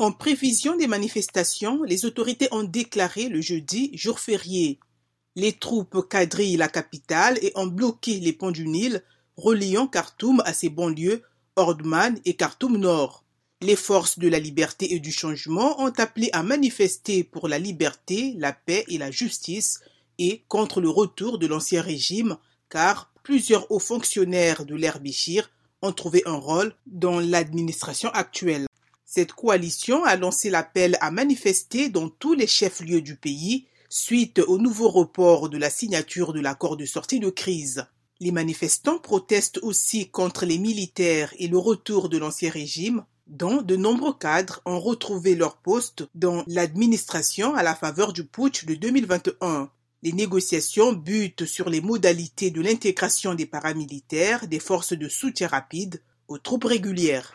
En prévision des manifestations, les autorités ont déclaré le jeudi jour férié. Les troupes quadrillent la capitale et ont bloqué les ponts du Nil reliant Khartoum à ses banlieues Ordman et Khartoum Nord. Les forces de la liberté et du changement ont appelé à manifester pour la liberté, la paix et la justice et contre le retour de l'ancien régime car plusieurs hauts fonctionnaires de l'ère ont trouvé un rôle dans l'administration actuelle. Cette coalition a lancé l'appel à manifester dans tous les chefs-lieux du pays suite au nouveau report de la signature de l'accord de sortie de crise. Les manifestants protestent aussi contre les militaires et le retour de l'ancien régime, dont de nombreux cadres ont retrouvé leur poste dans l'administration à la faveur du putsch de 2021. Les négociations butent sur les modalités de l'intégration des paramilitaires des forces de soutien rapide aux troupes régulières.